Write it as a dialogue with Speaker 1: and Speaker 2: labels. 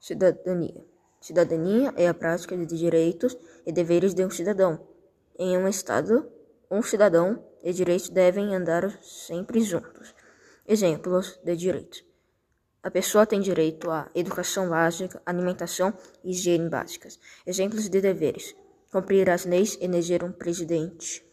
Speaker 1: Cidadania. Cidadania é a prática de direitos e deveres de um cidadão. Em um Estado, um cidadão e direitos devem andar sempre juntos. Exemplos de direitos. A pessoa tem direito à educação básica, alimentação e higiene básicas. Exemplos de deveres: cumprir as leis e eleger um presidente.